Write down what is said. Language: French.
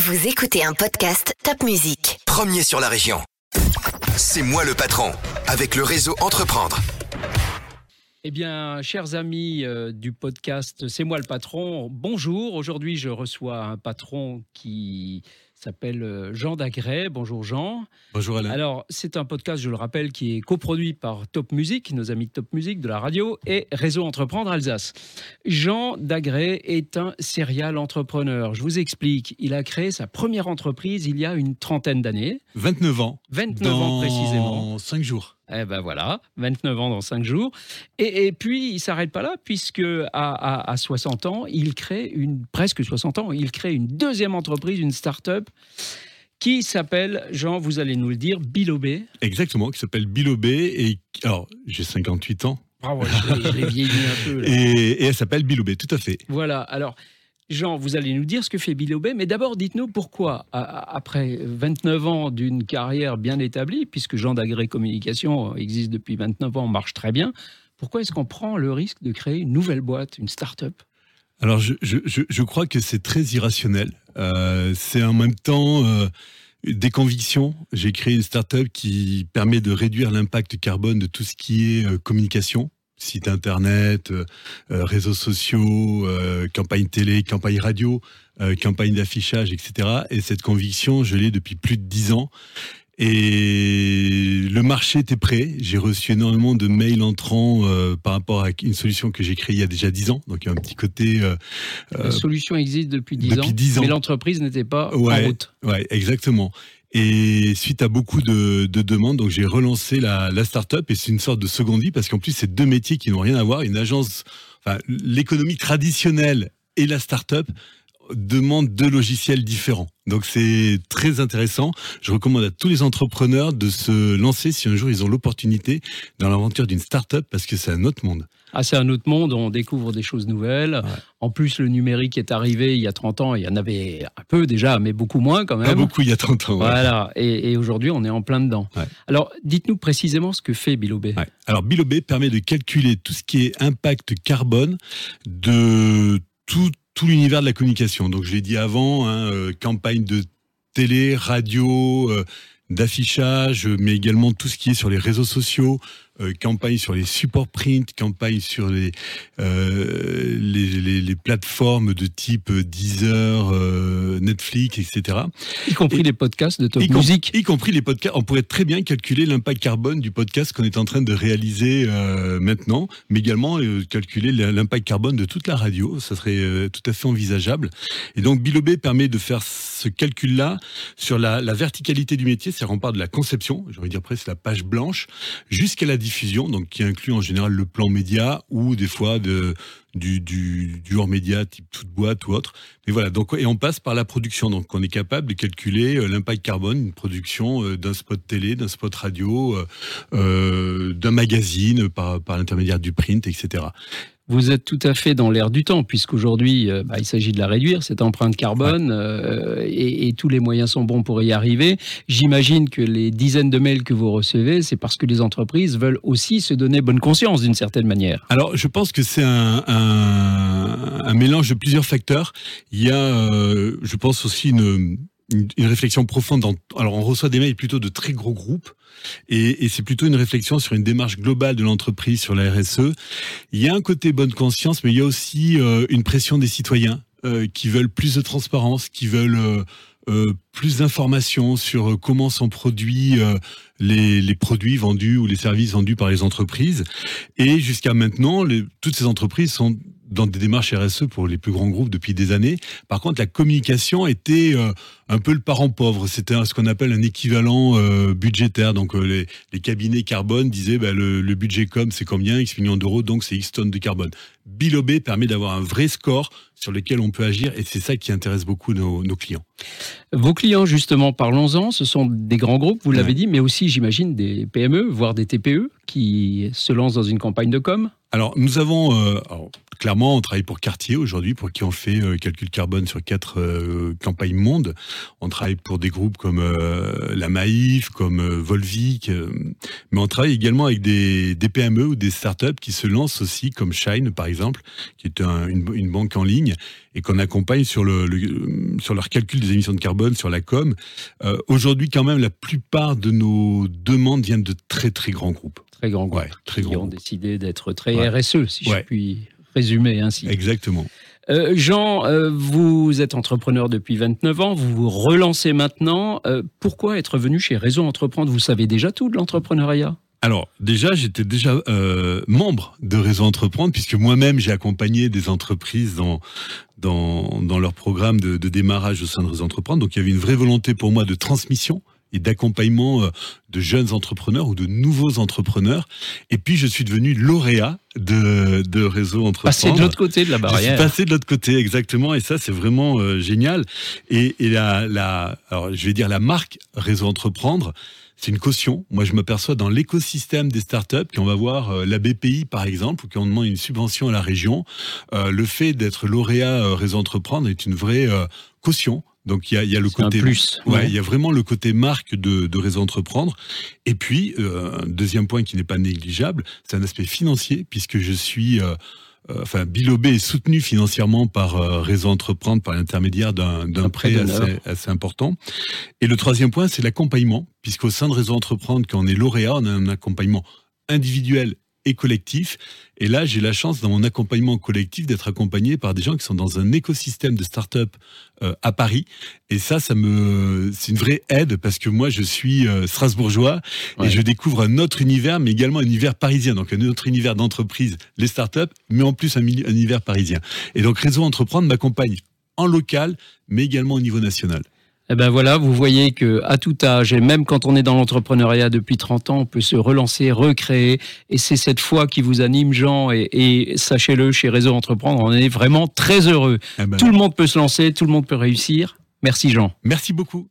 Vous écoutez un podcast Top Music. Premier sur la région. C'est moi le patron, avec le réseau Entreprendre. Eh bien, chers amis euh, du podcast C'est moi le patron, bonjour. Aujourd'hui, je reçois un patron qui s'appelle euh, Jean Dagray. Bonjour Jean. Bonjour Alain. Alors, c'est un podcast, je le rappelle, qui est coproduit par Top Music, nos amis de Top Music de la radio, et Réseau Entreprendre Alsace. Jean Dagray est un serial entrepreneur. Je vous explique, il a créé sa première entreprise il y a une trentaine d'années. 29 ans. 29 ans précisément. Dans 5 jours. Eh ben voilà, 29 ans dans 5 jours. Et, et puis, il s'arrête pas là, puisque à, à, à, 60 ans, il crée une, presque 60 ans, il crée une deuxième entreprise, une start-up qui s'appelle, Jean, vous allez nous le dire, Bilobé. Exactement, qui s'appelle Bilobé. Et alors, j'ai 58 ans. Bravo, je l'ai vieilli un peu. Là. Et, et elle s'appelle Bilobé, tout à fait. Voilà, alors. Jean, vous allez nous dire ce que fait Bilobé, mais d'abord dites-nous pourquoi, après 29 ans d'une carrière bien établie, puisque Jean d'Agré Communication existe depuis 29 ans, marche très bien, pourquoi est-ce qu'on prend le risque de créer une nouvelle boîte, une start-up? Alors, je, je, je, crois que c'est très irrationnel. Euh, c'est en même temps euh, des convictions. J'ai créé une start-up qui permet de réduire l'impact carbone de tout ce qui est euh, communication site internet, réseaux sociaux, campagne télé, campagne radio, campagne d'affichage, etc. Et cette conviction, je l'ai depuis plus de dix ans. Et le marché était prêt. J'ai reçu énormément de mails entrants euh, par rapport à une solution que j'ai créée il y a déjà dix ans. Donc il y a un petit côté. Euh, La solution existe depuis dix ans, 10 ans, mais l'entreprise n'était pas ouais, en route. Ouais, exactement. Et suite à beaucoup de, de demandes, donc j'ai relancé la, la start-up et c'est une sorte de seconde vie parce qu'en plus c'est deux métiers qui n'ont rien à voir. Une agence, enfin l'économie traditionnelle et la start-up demandent deux logiciels différents. Donc c'est très intéressant. Je recommande à tous les entrepreneurs de se lancer si un jour ils ont l'opportunité dans l'aventure d'une start-up parce que c'est un autre monde. Ah, c'est un autre monde, on découvre des choses nouvelles. Ouais. En plus, le numérique est arrivé il y a 30 ans, il y en avait un peu déjà, mais beaucoup moins quand même. Pas beaucoup il y a 30 ans. Ouais. Voilà, et, et aujourd'hui, on est en plein dedans. Ouais. Alors, dites-nous précisément ce que fait Bilobé. Alors, Bilobé permet de calculer tout ce qui est impact carbone de tout, l'univers de la communication. Donc, je l'ai dit avant, hein, euh, campagne de télé, radio, euh, d'affichage, mais également tout ce qui est sur les réseaux sociaux, euh, campagne sur les supports print, campagne sur les, euh, les, les, les, plateformes de type Deezer, euh, Netflix, etc. Y compris Et, les podcasts de Top y Music. Y compris les podcasts. On pourrait très bien calculer l'impact carbone du podcast qu'on est en train de réaliser euh, maintenant, mais également euh, calculer l'impact carbone de toute la radio. Ça serait euh, tout à fait envisageable. Et donc, Bilobé permet de faire ce calcul-là sur la, la, verticalité du métier, c'est-à-dire on part de la conception, j'aurais dire presque la page blanche, jusqu'à la diffusion, donc qui inclut en général le plan média ou des fois de, du, du, du hors média type toute boîte ou autre. Mais voilà, donc et on passe par la production, donc on est capable de calculer euh, l'impact carbone d'une production euh, d'un spot télé, d'un spot radio, euh, d'un magazine par, par l'intermédiaire du print, etc. Vous êtes tout à fait dans l'air du temps, puisqu'aujourd'hui, bah, il s'agit de la réduire, cette empreinte carbone, ouais. euh, et, et, tous les moyens sont bons pour y arriver. J'imagine que les dizaines de mails que vous recevez, c'est parce que les entreprises veulent aussi se donner bonne conscience d'une certaine manière. Alors, je pense que c'est un, un, un, mélange de plusieurs facteurs. Il y a, euh, je pense aussi une une, réflexion profonde. Dans, alors, on reçoit des mails plutôt de très gros groupes, et, c'est plutôt une réflexion sur une démarche globale de l'entreprise, sur la RSE. Il y a un côté bonne conscience, mais il y a aussi euh, une pression des citoyens qui veulent plus de transparence, qui veulent euh, euh, plus d'informations sur euh, comment sont produits euh, les, produits vendus ou les services vendus par les entreprises. Et jusqu'à maintenant, toutes ces entreprises sont dans des démarches RSE pour les plus grands groupes depuis des années. Par contre, la communication était euh, un peu le parent pauvre. C'était ce qu'on appelle un équivalent euh, budgétaire. Donc euh, les, les, cabinets carbone disaient bah, le, le, budget com c'est combien? X millions d'euros, donc c'est X tonnes de carbone. Bilobé permet d'avoir un vrai score sur lequel on peut agir et c'est ça qui intéresse beaucoup nos, nos, clients. Vos clients, justement, parlons-en, ce sont des grands groupes, vous l'avez ouais. dit, mais aussi, j'imagine, des PME, voire des TPE qui se lancent dans une campagne de com Alors, nous avons, euh, alors, clairement, on travaille pour Cartier aujourd'hui, pour qui on fait euh, calcul carbone sur quatre euh, campagnes monde. On travaille pour des groupes comme euh, la Maïf, comme Volvic, mais on travaille également avec des, des PME ou des startups qui se lancent aussi, comme Shine par exemple, qui est un- une, une banque en ligne et qu'on accompagne sur le, le- sur leur calcul des émissions de carbone, sur la com. Aujourd'hui, quand même, la plupart de nos demandes viennent de très très grands groupes. Très grand groupe Ouais, très qui grands ont groupes. décidé d'être très Ouais. RSE, si Ouais. je puis résumer ainsi. Exactement. Euh, Jean, euh, vous êtes entrepreneur depuis 29 ans, vous vous relancez maintenant. Euh, pourquoi être venu chez Réseau Entreprendre? Vous savez déjà tout de l'entrepreneuriat? Alors déjà, j'étais déjà euh, membre de Réseau Entreprendre puisque moi-même j'ai accompagné des entreprises dans dans, dans leur programme de, de démarrage au sein de Réseau Entreprendre. Donc il y avait une vraie volonté pour moi de transmission et d'accompagnement euh, de jeunes entrepreneurs ou de nouveaux entrepreneurs. Et puis je suis devenu lauréat de, de Réseau Entreprendre. Passer de l'autre côté de la Je suis barrière. passé de l'autre côté, exactement, et ça c'est vraiment euh, génial. Et, et la, la, alors je vais dire la marque Réseau Entreprendre, c'est une caution. Moi, je m'aperçois dans l'écosystème des startups qu'on va voir euh, la BPI par exemple, ou qu'on demande une subvention à la région. euh, le fait d'être lauréat Réseau Entreprendre est une vraie caution. Donc il y a, il y a le côté plus. Ouais, Ouais. il y a vraiment le côté marque de, de Réseau Entreprendre. Et puis, euh, un deuxième point qui n'est pas négligeable, c'est un aspect financier, puisque je suis... euh, euh, Enfin, Bilobé est soutenu financièrement par euh, Réseau Entreprendre par l'intermédiaire d'un d'un Un prêt assez, assez important. Et le troisième point, c'est l'accompagnement, puisqu'au sein de Réseau Entreprendre, quand on est lauréat, on a un accompagnement individuel et collectif. Et là, j'ai la chance, dans mon accompagnement collectif, d'être accompagné par des gens qui sont dans un écosystème de start-up euh, à Paris. Et ça, ça me, c'est une vraie aide parce que moi, je suis euh, strasbourgeois Ouais. et je découvre un autre univers, mais également un univers parisien. Donc, un autre univers d'entreprise, les start-up, mais en plus un, un univers parisien. Et donc, Réseau Entreprendre m'accompagne en local, mais également au niveau national. Eh ben voilà, vous voyez que à tout âge, et même quand on est dans l'entrepreneuriat depuis 30 ans, on peut se relancer, recréer. Et c'est cette foi qui vous anime, Jean. Et, et sachez-le, chez Réseau Entreprendre, on est vraiment très heureux. Eh ben, Tout le monde peut se lancer, tout le monde peut réussir. Merci, Jean. merci beaucoup.